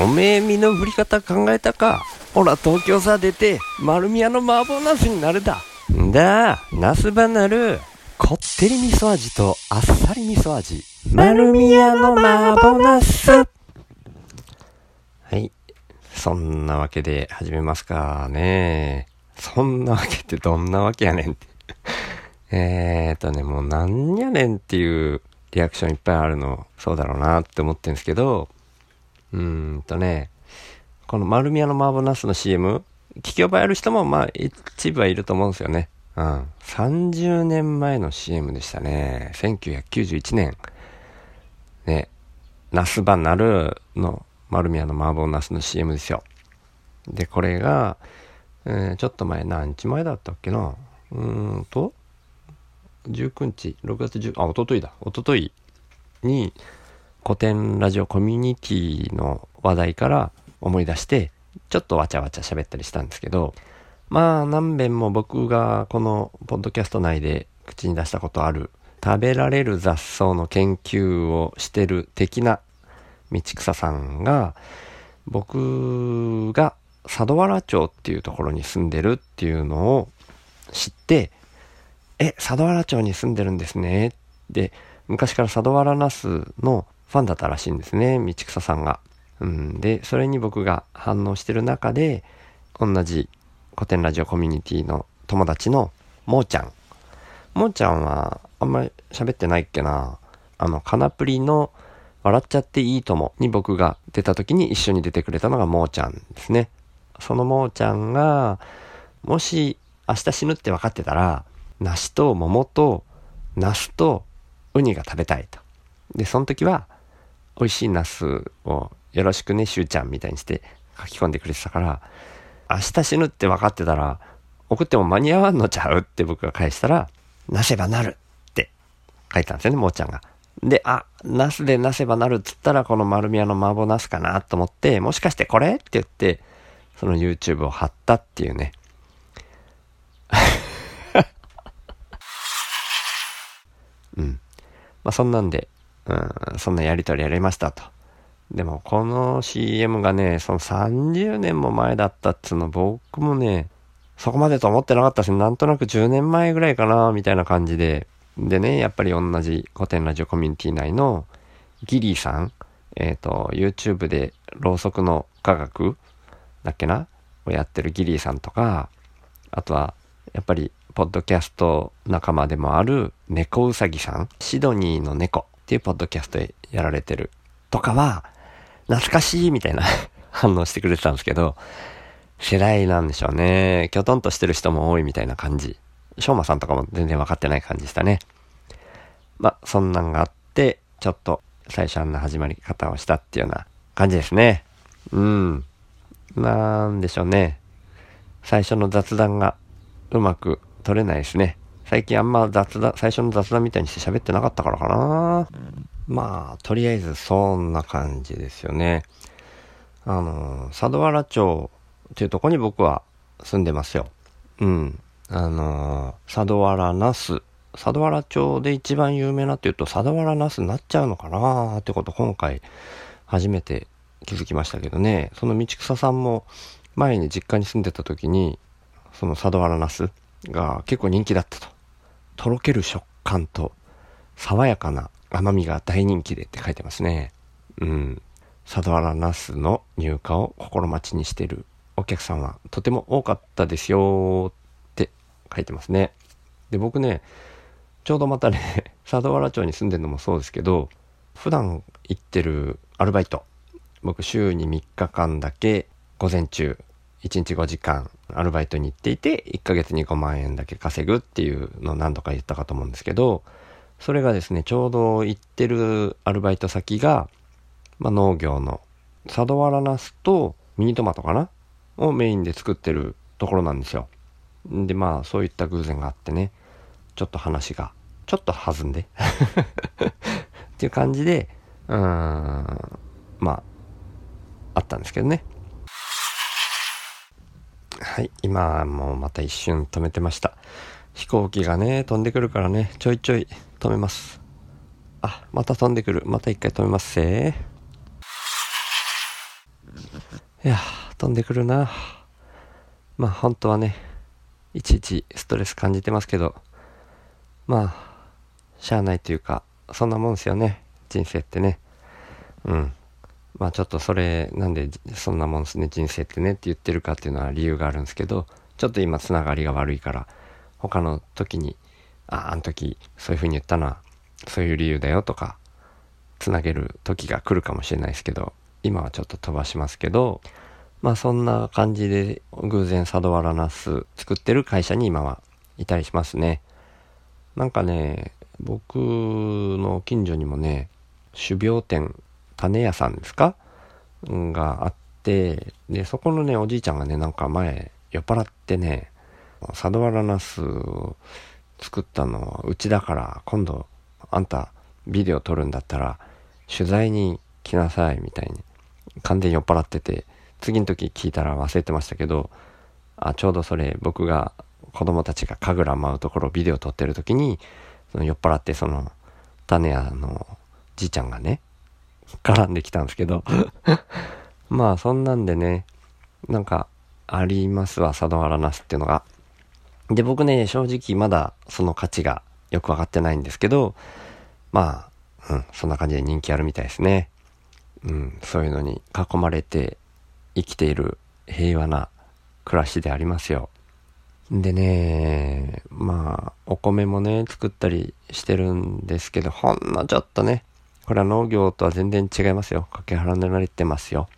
おめえ身の振り方考えたか？ほら東京さ出て丸宮の麻婆ナスになるだ。んだナスバナルこってり味噌味とあっさり味噌味。丸宮の麻婆ナスはい。そんなわけで始めますかね。そんなわけってどんなわけやねんって。えーとねもうなんやねんっていうリアクションいっぱいあるのそうだろうなって思ってるんですけどうーんとね、この丸宮の麻婆ナスの CM、聞き覚えある人もまあ一部はいると思うんですよね。うん。30年前の CM でしたね。1991年。ね、ナスバナルの丸宮の麻婆ナスの CM ですよ。で、これが、えー、ちょっと前、何日前だったっけなうーんと、19日、6月10、あ、おとといだ。おとといに、古典ラジオコミュニティの話題から思い出して、ちょっとわちゃわちゃ喋ったりしたんですけど、まあ何遍も僕がこのポッドキャスト内で口に出したことある食べられる雑草の研究をしてる的な道草さんが僕が佐渡原町っていうところに住んでるっていうのを知ってえ、佐渡原町に住んでるんですね。で、昔から佐渡原ナスのファンだったらしいんですね、道草さんが。うん、で、それに僕が反応してる中で、同じ古典ラジオコミュニティの友達のもーちゃん。もーちゃんはあんまり喋ってないっけな。あの、カナプリの笑っちゃっていいともに僕が出た時に一緒に出てくれたのがもーちゃんですね。そのもーちゃんが、もし明日死ぬって分かってたら、梨と桃とナスとウニが食べたいと。で、その時は、美味しいナスをよろしくね、しゅうちゃんみたいにして書き込んでくれてたから、明日死ぬって分かってたら、送っても間に合わんのちゃうって僕が返したら、なせばなるって書いたんですよね、もーちゃんが。で、あ、ナスでなせばなるっつったら、この丸宮の麻婆ナスかなと思って、もしかしてこれって言って、その YouTube を貼ったっていうね。うん。まあそんなんで、うん、そんなやりとりやりましたと。でもこの CM がね、その30年も前だったっつうの僕もね、そこまでと思ってなかったし、なんとなく10年前ぐらいかな、みたいな感じで。でね、やっぱり同じ古典ラジオコミュニティ内のギリーさん、えっ、ー、と、YouTube でろうそくの科学だっけなをやってるギリーさんとか、あとは、やっぱり、ポッドキャスト仲間でもある猫うさぎさん、シドニーの猫っていうポッドキャストやられてるとかは、懐かしいみたいな 反応してくれてたんですけど、世代なんでしょうね。きょとんとしてる人も多いみたいな感じ。しょうまさんとかも全然分かってない感じでしたね。まあ、そんなんがあって、ちょっと最初あんな始まり方をしたっていうような感じですね。うん。なんでしょうね。最初の雑談がうまく取れないですね。最近あんま雑談、最初の雑談みたいにして喋ってなかったからかな。まあ、とりあえずそんな感じですよね。あの、佐渡原町っていうとこに僕は住んでますよ。うん。あの、佐渡原ナス。佐渡原町で一番有名なっていうと佐渡原ナスになっちゃうのかなってこと今回初めて気づきましたけどね。その道草さんも前に実家に住んでた時に、その佐渡原ナスが結構人気だったと。とろける食感と爽やかな甘みが大人気でって書いてますね。うん。佐渡原ナスの入荷を心待ちにしてるお客さんはとても多かったですよって書いてますね。で、僕ね、ちょうどまたね、佐渡原町に住んでるのもそうですけど、普段行ってるアルバイト、僕週に3日間だけ午前中1日5時間アルバイトに行っていて、1ヶ月に5万円だけ稼ぐっていうのを何度か言ったかと思うんですけど、それがですね、ちょうど行ってるアルバイト先が、まあ、農業の佐渡原ナスとミニトマトかな？をメインで作ってるところなんですよ。で、まあ、そういった偶然があってね、ちょっと話が、ちょっと弾んで っていう感じで、うーん、まあ、あったんですけどね。はい、今もうまた一瞬止めてました。飛行機がね、飛んでくるからね、ちょいちょい止めます。あ、また飛んでくる。また一回止めますせいや飛んでくるな。まあ本当はね、いちいちストレス感じてますけど、まあ、しゃあないというか、そんなもんですよね。人生ってね。うん。まあちょっとそれ、なんでそんなもんですね、人生ってねって言ってるかっていうのは理由があるんですけど、ちょっと今つながりが悪いから、他の時に、あ、あの時そういう風に言ったな、そういう理由だよとか、つなげる時が来るかもしれないですけど、今はちょっと飛ばしますけど、まあそんな感じで偶然佐渡原ナス作ってる会社に今はいたりしますね。なんかね、僕の近所にもね、種苗店、種屋さんですか？があって、で、そこのね、おじいちゃんがね、なんか前、酔っ払ってね、佐渡原ナスを作ったのはうちだから、今度、あんたビデオ撮るんだったら、取材に来なさい、みたいに。完全に酔っ払ってて、次の時聞いたら忘れてましたけど、あ、ちょうどそれ僕が子供たちが神楽舞うところビデオ撮ってる時に、その酔っ払ってその種屋のじいちゃんがね、絡んできたんですけど まあそんなんでね、なんかありますわ、佐渡原ナスっていうのが。で、僕ね、正直まだその価値がよくわかってないんですけど、まあ、うん、そんな感じで人気あるみたいですね。うん、そういうのに囲まれて生きている平和な暮らしでありますよ。でね、まあ、お米もね、作ったりしてるんですけど、ほんのちょっとね、これは農業とは全然違いますよ。かけ離れてますよ。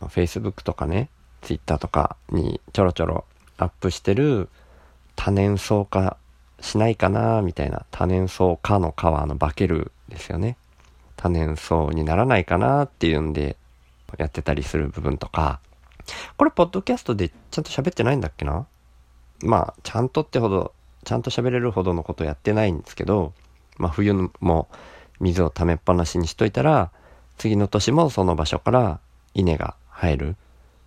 Facebook とかね、Twitter とかにちょろちょろアップしてる多年草化しないかなみたいな多年草化の皮の化けるですよね。多年草にならないかなっていうんでやってたりする部分とか、これポッドキャストでちゃんと喋ってないんだっけな？まあ、ちゃんとってほど、ちゃんと喋れるほどのことやってないんですけど、まあ冬も水を溜めっぱなしにしといたら、次の年もその場所から稲が生える。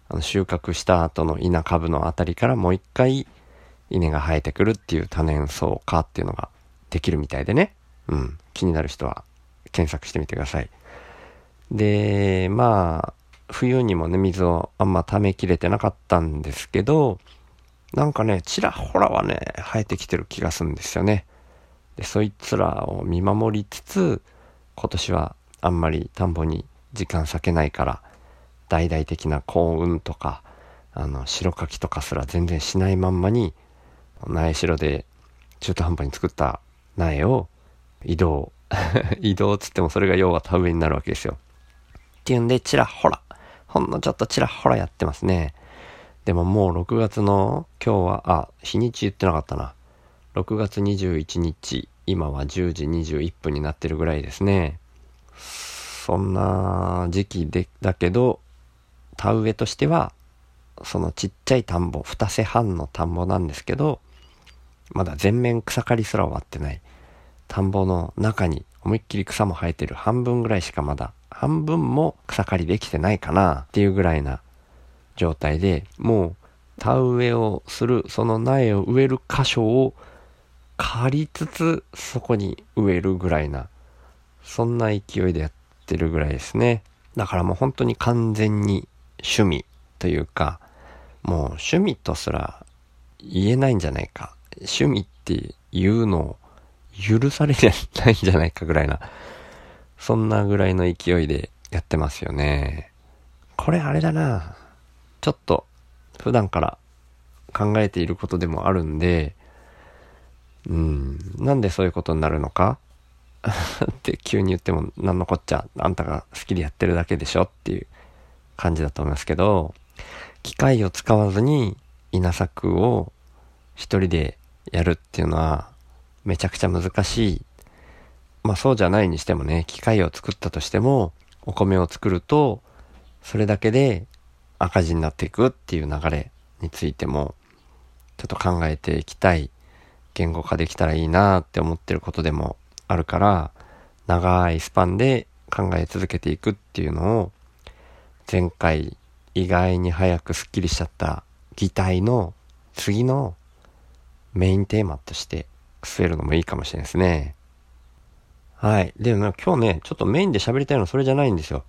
あの収穫した後の稲株のあたりからもう一回稲が生えてくるっていう多年草化っていうのができるみたいでね。うん。気になる人は検索してみてください。で、まあ、冬にもね、水をあんま溜めきれてなかったんですけど、なんかね、ちらほらはね、生えてきてる気がするんですよね。で、そいつらを見守りつつ、今年はあんまり田んぼに時間割けないから、大々的な幸運とか、あの、白柿とかすら全然しないまんまに、苗代で中途半端に作った苗を移動。移動っつってもそれが要は田植えになるわけですよ。っていうんで、ちらほら、ほんのちょっとちらほらやってますね。でももう6月の今日は、あ、日にち言ってなかったな。6月21日、今は10時21分になってるぐらいですね。そんな時期で、だけど、田植えとしては、そのちっちゃい田んぼ、二瀬半の田んぼなんですけど、まだ全面草刈りすら終わってない。田んぼの中に思いっきり草も生えてる半分ぐらいしかまだ、半分も草刈りできてないかなっていうぐらいな状態で、もう田植えをする、その苗を植える箇所を借りつつ、そこに植えるぐらいな、そんな勢いでやってるぐらいですね。だからもう本当に完全に趣味というか、もう趣味とすら言えないんじゃないか。趣味っていうのを許されないんじゃないかぐらいな、そんなぐらいの勢いでやってますよね。これあれだな。ちょっと普段から考えていることでもあるんで、うん、なんでそういうことになるのか？って急に言っても何のこっちゃ、あんたが好きでやってるだけでしょっていう感じだと思いますけど、機械を使わずに稲作を一人でやるっていうのはめちゃくちゃ難しい。まあそうじゃないにしてもね、機械を作ったとしても、お米を作ると、それだけで赤字になっていくっていう流れについても、ちょっと考えていきたい、言語化できたらいいなって思ってることでもあるから、長いスパンで考え続けていくっていうのを、前回意外に早くスッキリしちゃった擬態の次のメインテーマとして据えるのもいいかもしれないですね。はい。でも今日ね、ちょっとメインで喋りたいのそれじゃないんですよ。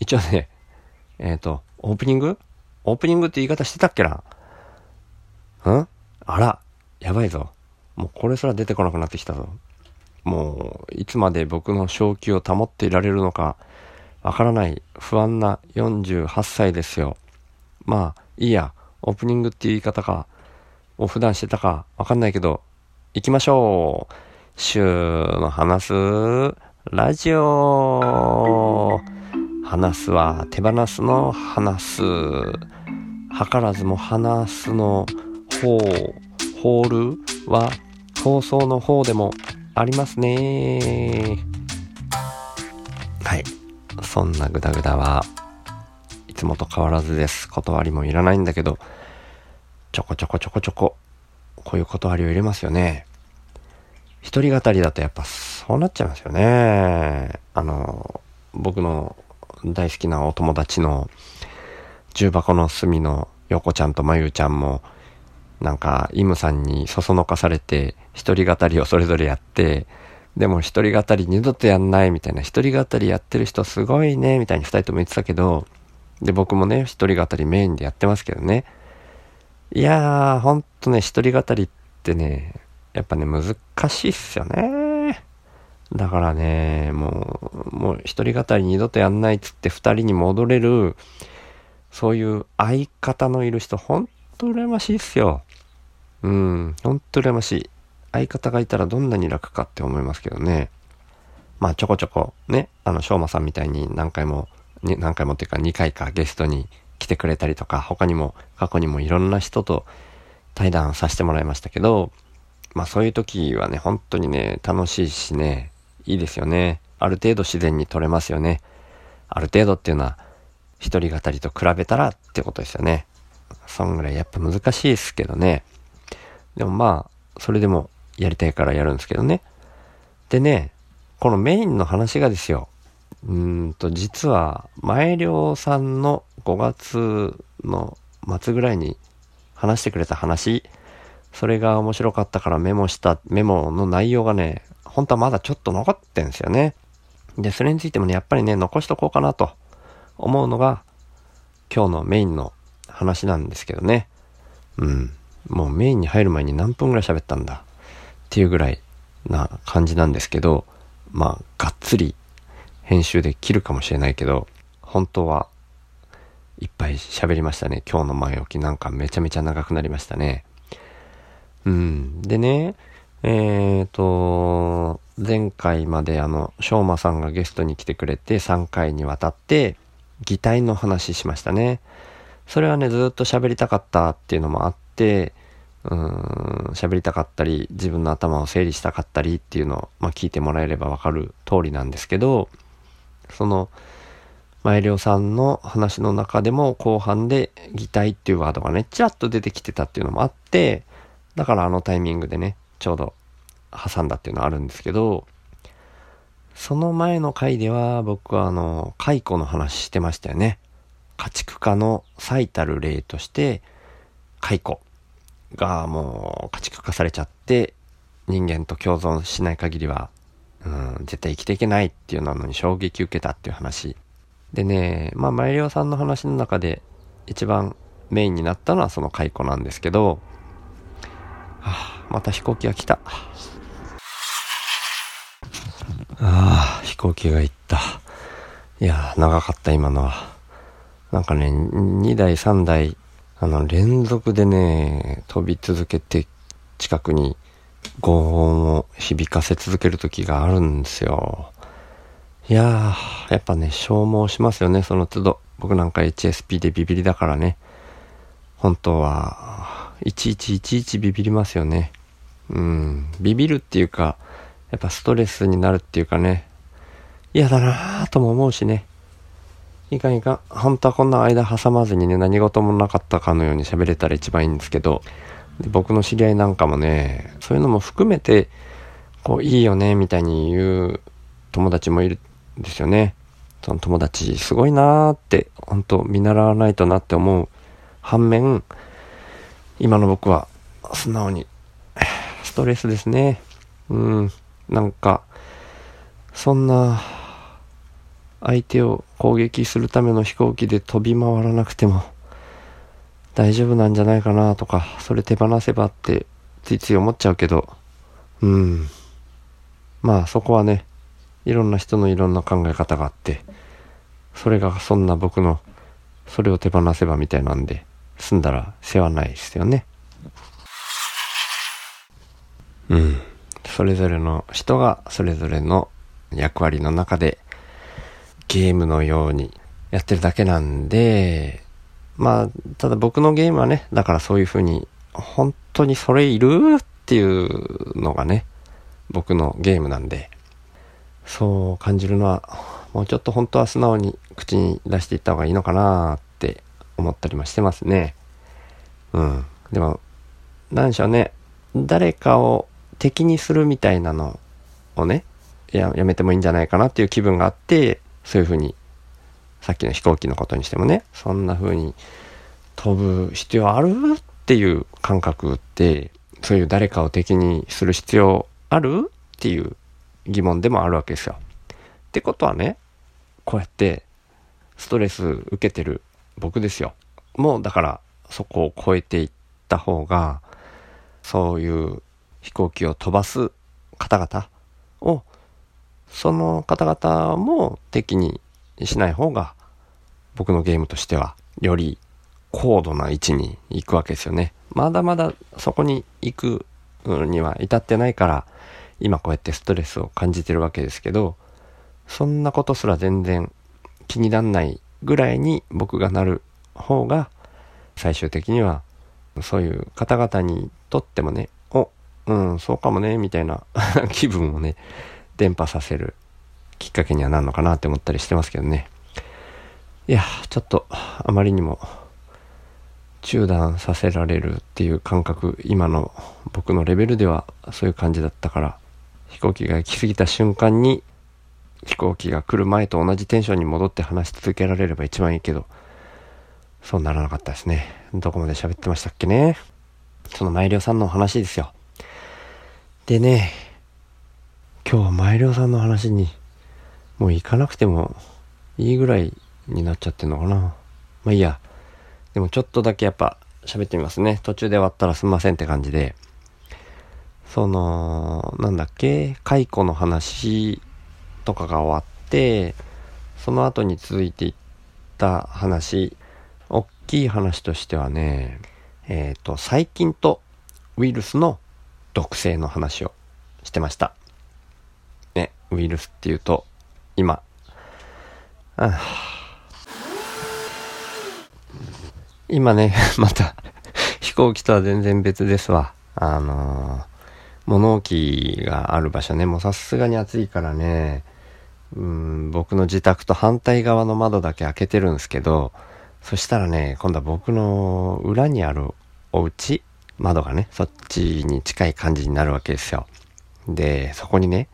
一応ね、えっ、ー、と、オープニング？オープニングって言い方してたっけな？ん？あら、やばいぞ。もうこれすら出てこなくなってきたぞ。もう、いつまで僕の正気を保っていられるのか、わからない不安な48歳ですよ。まあ、いいや。オープニングっていう言い方か、を普段してたかわかんないけど、行きましょう。週の話すラジオ。話すは手放すの話す。図らずも話すの方。ホールは放送の方でもありますね。はい。そんなグダグダはいつもと変わらずです。断りもいらないんだけど、ちょこちょこちょこちょこ、こういう断りを入れますよね。一人語りだとやっぱそうなっちゃいますよね。あの、僕の大好きなお友達の重箱の隅の横ちゃんとまゆちゃんも、なんか、イムさんにそそのかされて、一人語りをそれぞれやって、でも一人語り二度とやんないみたいな、一人語りやってる人すごいね、みたいに二人とも言ってたけど、で、僕もね、一人語りメインでやってますけどね。いやー、ほんとね、一人語りってね、やっぱね、難しいっすよね。だからね、もう、もう一人語り二度とやんないっつって二人に戻れる、そういう相方のいる人、ほんと羨ましいっすよ。うん、ほんと羨ましい。相方がいたらどんなに楽かって思いますけどね。まあちょこちょこね、あの、しょうまさんみたいに何回も、何回もっていうか2回かゲストに来てくれたりとか、他にも過去にもいろんな人と対談させてもらいましたけど、まあそういう時はね、本当にね、楽しいしね、いいですよね。ある程度自然に撮れますよね。ある程度っていうのは、一人語りと比べたらってことですよね。そんぐらいやっぱ難しいですけどね。でもまあ、それでもやりたいからやるんですけどね。でね、このメインの話がですよ。うんと、実は、前涼さんの5月の末ぐらいに話してくれた話、それが面白かったからメモしたメモの内容がね、本当はまだちょっと残ってんですよね。で、それについてもね、やっぱりね、残しとこうかなと思うのが、今日のメインの話なんですけどね。うん。もうメインに入る前に何分ぐらい喋ったんだ？っていうぐらいな感じなんですけど、まあ、がっつり編集で切るかもしれないけど、本当はいっぱい喋りましたね。今日の前置きなんかめちゃめちゃ長くなりましたね。うん。でね、えっ、ー、と、前回まであの、しょうまさんがゲストに来てくれて3回にわたって、擬態の話しましたね。それはね、ずっと喋りたかったっていうのもあって、うん、喋りたかったり、自分の頭を整理したかったりっていうのを、まあ、聞いてもらえればわかる通りなんですけど、その、前涼さんの話の中でも後半で擬態っていうワードがね、ちらっと出てきてたっていうのもあって、だからあのタイミングでね、ちょうど挟んだっていうのはあるんですけど、その前の回では僕はあの、解雇の話してましたよね。家畜化の最たる例として、解雇。がもう家畜化されちゃって人間と共存しない限りは、うん、絶対生きていけないっていうのに衝撃受けたっていう話。でね、まあ、マイリオさんの話の中で一番メインになったのはその解雇なんですけど、はあ、また飛行機が来た。ああ、飛行機が行った。いや、長かった今のは。なんかね、2台3台あの、連続でね、飛び続けて近くに轟音を響かせ続ける時があるんですよ。いやー、やっぱね、消耗しますよね、その都度。僕なんか HSP でビビりだからね。本当は、いちいちいちいちビビりますよね。うん、ビビるっていうか、やっぱストレスになるっていうかね、嫌だなーとも思うしね。いかんいかん。本当はこんな間挟まずにね、何事もなかったかのように喋れたら一番いいんですけど、僕の知り合いなんかもね、そういうのも含めて、こう、いいよね、みたいに言う友達もいるんですよね。その友達、すごいなーって、本当見習わないとなって思う反面、今の僕は、素直に、ストレスですね。うん、なんか、そんな、相手を攻撃するための飛行機で飛び回らなくても大丈夫なんじゃないかなとか、それ手放せばってついつい思っちゃうけど、うん。まあそこはね、いろんな人のいろんな考え方があって、それがそんな僕の、それを手放せばみたいなんで、済んだら世話ないですよね。うん。それぞれの人がそれぞれの役割の中でゲームのようにやってるだけなんで、まあ、ただ僕のゲームはね、だからそういう風に、本当にそれいるっていうのがね、僕のゲームなんで、そう感じるのは、もうちょっと本当は素直に口に出していった方がいいのかなって思ったりもしてますね。うん。でも、何でしょうね。誰かを敵にするみたいなのをね、ややめてもいいんじゃないかなっていう気分があって、そういうふうに、さっきの飛行機のことにしてもね、そんな風に飛ぶ必要ある？っていう感覚って、そういう誰かを敵にする必要ある？っていう疑問でもあるわけですよ。ってことはね、こうやってストレス受けてる僕ですよ。もうだからそこを超えていった方が、そういう飛行機を飛ばす方々を、その方々も敵にしない方が、僕のゲームとしては、より高度な位置に行くわけですよね。まだまだそこに行くには至ってないから、今こうやってストレスを感じてるわけですけど、そんなことすら全然気になんないぐらいに僕がなる方が、最終的には、そういう方々にとってもね、お、うん、そうかもね、みたいな 気分をね、伝播させるきっかけにはなるのかなって思ったりしてますけどね。いや、ちょっと、あまりにも、中断させられるっていう感覚、今の僕のレベルではそういう感じだったから、飛行機が行き過ぎた瞬間に、飛行機が来る前と同じテンションに戻って話し続けられれば一番いいけど、そうならなかったですね。どこまで喋ってましたっけね。そのマイリオさんの話ですよ。でね、今日はマイリオさんの話に、もう行かなくてもいいぐらいになっちゃってんのかな。まあいいや。でもちょっとだけやっぱ喋ってみますね。途中で終わったらすんませんって感じで。その、なんだっけ、解雇の話とかが終わって、その後に続いていった話、大きい話としてはね、えっ、ー、と、細菌とウイルスの毒性の話をしてました。ウイルスっていうと、今、あ今ね、また飛行機とは全然別ですわ。あのー、物置がある場所ね、もうさすがに暑いからね、うん、僕の自宅と反対側の窓だけ開けてるんですけど、そしたらね、今度は僕の裏にあるお家、窓がね、そっちに近い感じになるわけですよ。で、そこにね、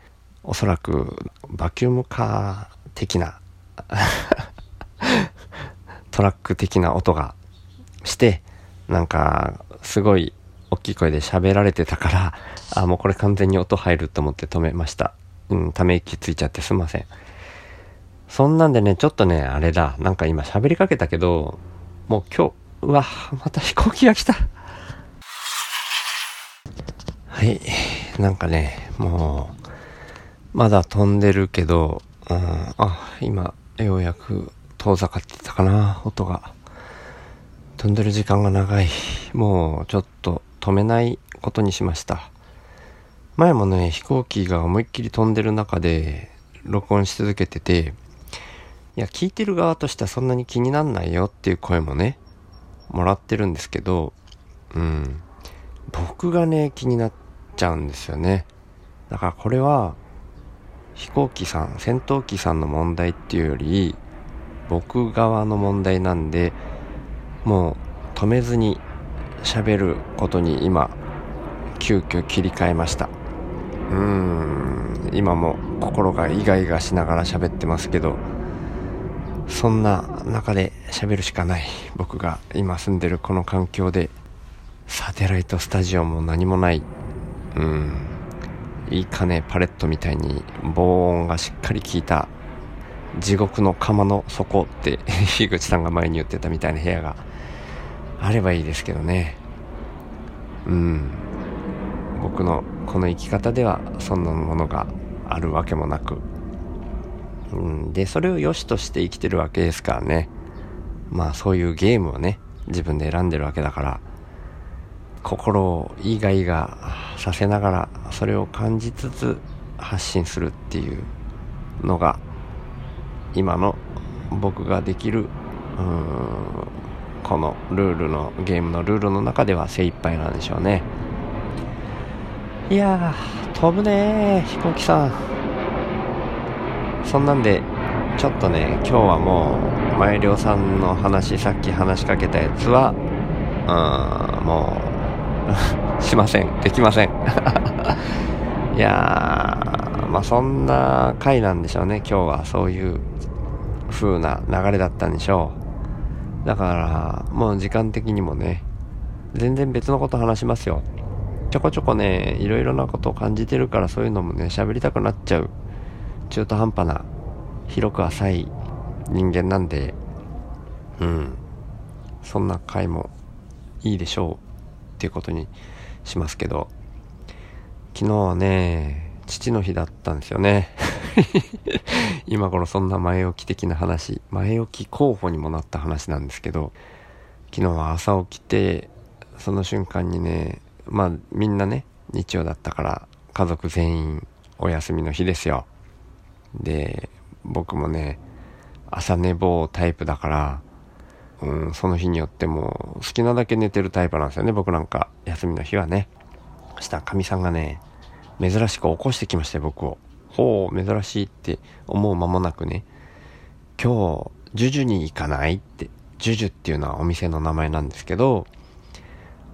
おそらくバキュームカー的な トラック的な音がして、なんか、すごい大きい声で喋られてたから、あ、もうこれ完全に音入ると思って止めました。うん、ため息ついちゃってすいません。そんなんでね、ちょっとね、あれだ、なんか今喋りかけたけど、もう今日、うわ、また飛行機が来た。はい、なんかね、もう、まだ飛んでるけど、うん、あ、今、ようやく遠ざかってたかな、音が。飛んでる時間が長い。もう、ちょっと止めないことにしました。前もね、飛行機が思いっきり飛んでる中で、録音し続けてて、いや、聞いてる側としてはそんなに気になんないよっていう声もね、もらってるんですけど、うん。僕がね、気になっちゃうんですよね。だからこれは、飛行機さん、戦闘機さんの問題っていうより、僕側の問題なんで、もう止めずに喋ることに今、急遽切り替えました。うーん、今も心がイガイガしながら喋ってますけど、そんな中で喋るしかない。僕が今住んでるこの環境でサテライトスタジオも何もない。うん。いいかねパレットみたいに防音がしっかり効いた地獄の釜の底って 樋口さんが前に言ってたみたいな部屋があればいいですけどね。うん。僕のこの生き方ではそんなものがあるわけもなく、うん、でそれを良しとして生きてるわけですからね。まあそういうゲームをね自分で選んでるわけだから。心をいいがいいがさせながらそれを感じつつ発信するっていうのが今の僕ができるこのルールのゲームのルールの中では精一杯なんでしょうね。いや飛ぶね飛行機さん。そんなんでちょっとね今日はもう前涼さんの話さっき話しかけたやつはうんもうしません。できません。いやーまあそんな回なんでしょうね。今日はそういう風な流れだったんでしょう。だからもう時間的にもね全然別のこと話しますよ。ちょこちょこねいろいろなことを感じてるからそういうのもね喋りたくなっちゃう。中途半端な広く浅い人間なんで。うん。そんな回もいいでしょう。っていうことにしますけど昨日はね、父の日だったんですよね。今頃そんな前置き的な話、前置き候補にもなった話なんですけど、昨日は朝起きて、その瞬間にね、まあみんなね、日曜だったから家族全員お休みの日ですよ。で、僕もね、朝寝坊タイプだから、うん、その日によっても好きなだけ寝てるタイプなんですよね、僕なんか。休みの日はね。そしたらかみさんがね、珍しく起こしてきましたよ、僕を。ほう、珍しいって思う間もなくね、今日、ジュジュに行かないって、ジュジュっていうのはお店の名前なんですけど、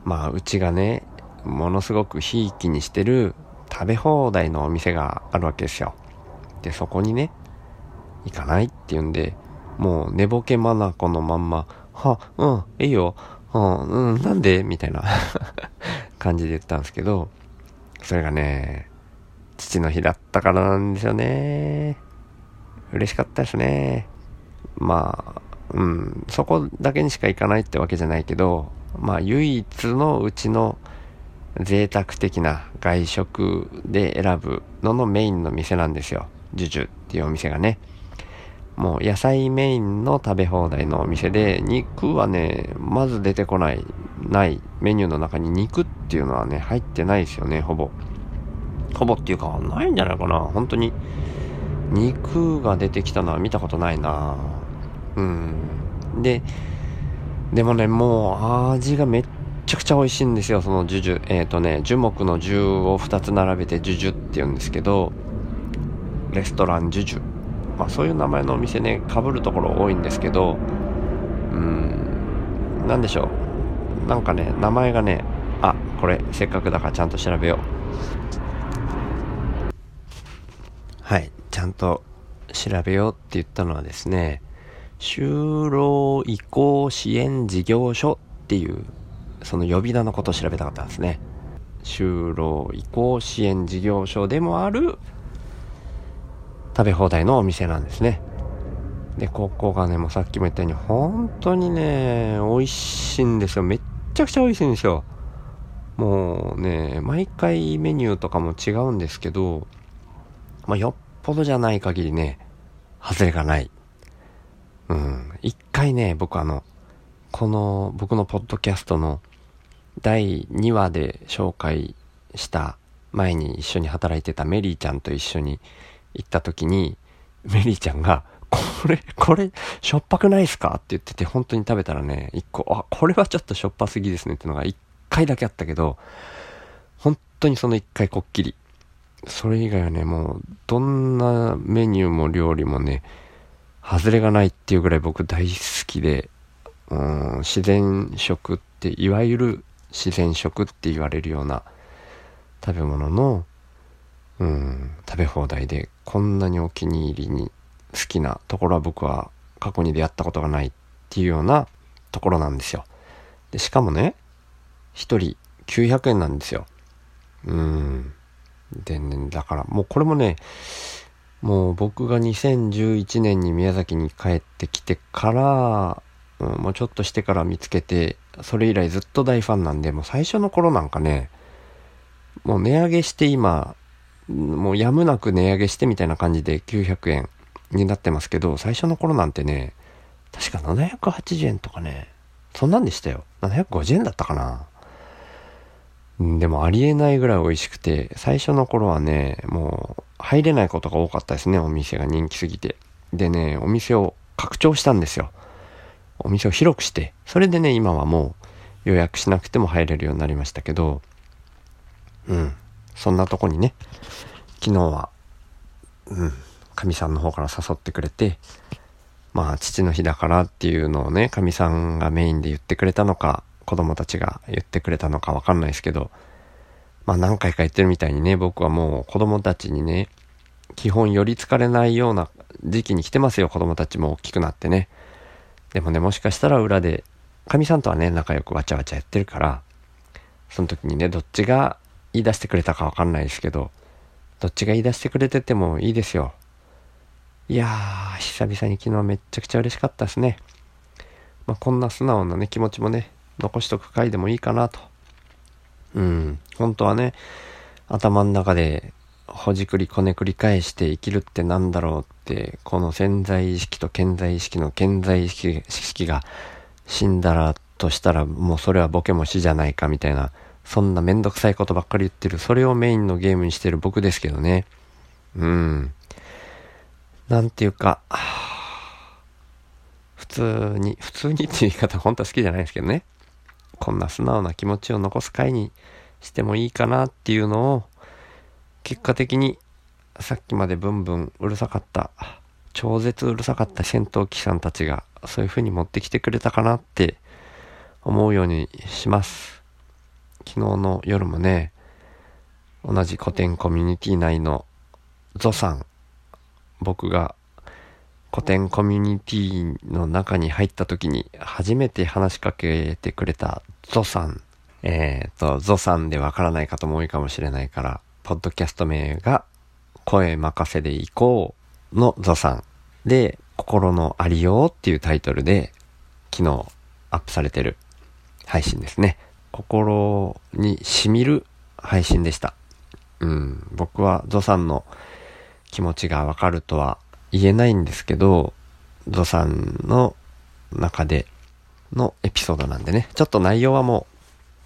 まあ、うちがね、ものすごくひいきにしてる食べ放題のお店があるわけですよ。で、そこにね、行かないって言うんで、もう寝ぼけまなこのまんま、は、うん、いいよ、うん、うん、なんで？みたいな 感じで言ったんですけど、それがね、父の日だったからなんですよね。嬉しかったですね。まあ、うん、そこだけにしか行かないってわけじゃないけど、まあ唯一のうちの贅沢的な外食で選ぶののメインの店なんですよ。ジュジュっていうお店がね。もう野菜メインの食べ放題のお店で、肉はね、まず出てこない、ないメニューの中に肉っていうのはね、入ってないですよね、ほぼ。ほぼっていうか、ないんじゃないかな。本当に、肉が出てきたのは見たことないなうん。で、でもね、もう味がめっちゃくちゃ美味しいんですよ、そのジュジュ。えっ、ー、とね、樹木の樹を2つ並べてジュジュって言うんですけど、レストランジュジュまあ、そういう名前のお店ねかぶるところ多いんですけどうん何でしょう。なんかね名前がねあこれせっかくだからちゃんと調べよう。はいちゃんと調べようって言ったのはですね就労移行支援事業所っていうその呼び名のことを調べたかったんですね。就労移行支援事業所でもある食べ放題のお店なんですね。で、ここがね、もうさっきも言ったように、本当にね、美味しいんですよ。めっちゃくちゃ美味しいんですよ。もうね、毎回メニューとかも違うんですけど、まあ、よっぽどじゃない限りね、外れがない。うん。一回ね、僕あの、この、僕のポッドキャストの第2話で紹介した前に一緒に働いてたメリーちゃんと一緒に行った時に、メリーちゃんが、これ、これ、しょっぱくないっすか？って言ってて、本当に食べたらね、一個、あ、これはちょっとしょっぱすぎですねってのが一回だけあったけど、本当にその一回こっきり。それ以外はね、もう、どんなメニューも料理もね、外れがないっていうぐらい僕大好きで、うん、自然食って、いわゆる自然食って言われるような食べ物のうん、食べ放題でこんなにお気に入りに好きなところは僕は過去に出会ったことがないっていうようなところなんですよ。で、しかもね、一人900円なんですよ。うん。でね、だからもうこれもね、もう僕が2011年に宮崎に帰ってきてから、うん、もうちょっとしてから見つけてそれ以来ずっと大ファンなんでもう最初の頃なんかねもう値上げして今もうやむなく値上げしてみたいな感じで900円になってますけど最初の頃なんてね確か780円とかねそんなんでしたよ750円だったかなでもありえないぐらい美味しくて、最初の頃はね、もう入れないことが多かったですね、お店が人気すぎて。でね、お店を拡張したんですよ。お店を広くして、それでね、今はもう予約しなくても入れるようになりましたけど、うん。そんなとこにね、昨日は、うん、かみさんの方から誘ってくれて、まあ、父の日だからっていうのをね、かみさんがメインで言ってくれたのか、子供たちが言ってくれたのかわかんないですけど、まあ何回か言ってるみたいにね、僕はもう子供たちにね、基本寄りつかれないような時期に来てますよ、子供たちも大きくなってね。でもね、もしかしたら裏で、かみさんとはね、仲良くわちゃわちゃやってるから、その時にね、どっちが言い出してくれたかわかんないですけど、どっちが言い出してくれててもいいですよ。いやー、久々に昨日めっちゃくちゃ嬉しかったですね。まあ、こんな素直なね、気持ちもね、残しとく回でもいいかなと。うん。本当はね、頭の中でほじくりこねくり返して生きるってなんだろうって、この潜在意識と健在意識の健在意識が死んだらとしたらもうそれはボケも死じゃないかみたいな、そんなめんどくさいことばっかり言ってる、それをメインのゲームにしてる僕ですけどね。うん。なんていうか、普通に、普通にっていう言い方本当は好きじゃないですけどね。こんな素直な気持ちを残す回にしてもいいかなっていうのを、結果的にさっきまでブンブンうるさかった、超絶うるさかった戦闘機さんたちがそういう風に持ってきてくれたかなって思うようにします。昨日の夜もね、同じ古典コミュニティ内のゾさん、僕が古典コミュニティの中に入った時に初めて話しかけてくれたゾさん。えっ、ー、と、ゾさんでわからない方も多いかもしれないから、ポッドキャスト名が声任せでいこうのゾさん。で、心のありようっていうタイトルで昨日アップされてる配信ですね。心に染みる配信でした。うん、僕はゾさんの気持ちがわかるとは言えないんですけど、ゾさんの中でのエピソードなんでね、ちょっと内容はも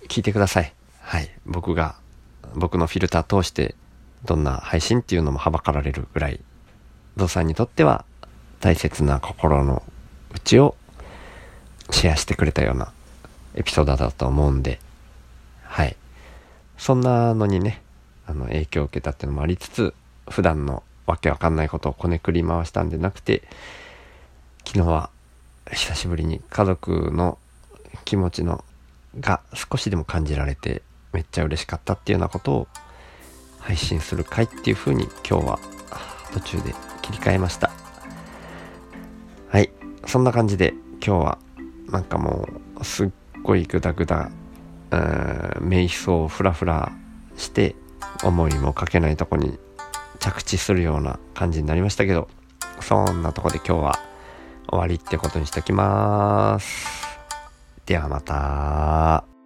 う聞いてください。はい。僕が、僕のフィルター通してどんな配信っていうのもはばかられるぐらい、ゾさんにとっては大切な心の内をシェアしてくれたようなエピソードだと思うんで、はい。そんなのにね、あの、影響を受けたっていうのもありつつ、普段のわけわかんないことをこねくり回したんでなくて、昨日は久しぶりに家族の気持ちのが少しでも感じられてめっちゃ嬉しかったっていうようなことを配信する回っていう風に今日は途中で切り替えました。はい。そんな感じで今日はなんかもうすっごいグダグダ、瞑想フラフラして思いもかけないとこに着地するような感じになりましたけど、そんなとこで今日は終わりってことにしときます。ではまた。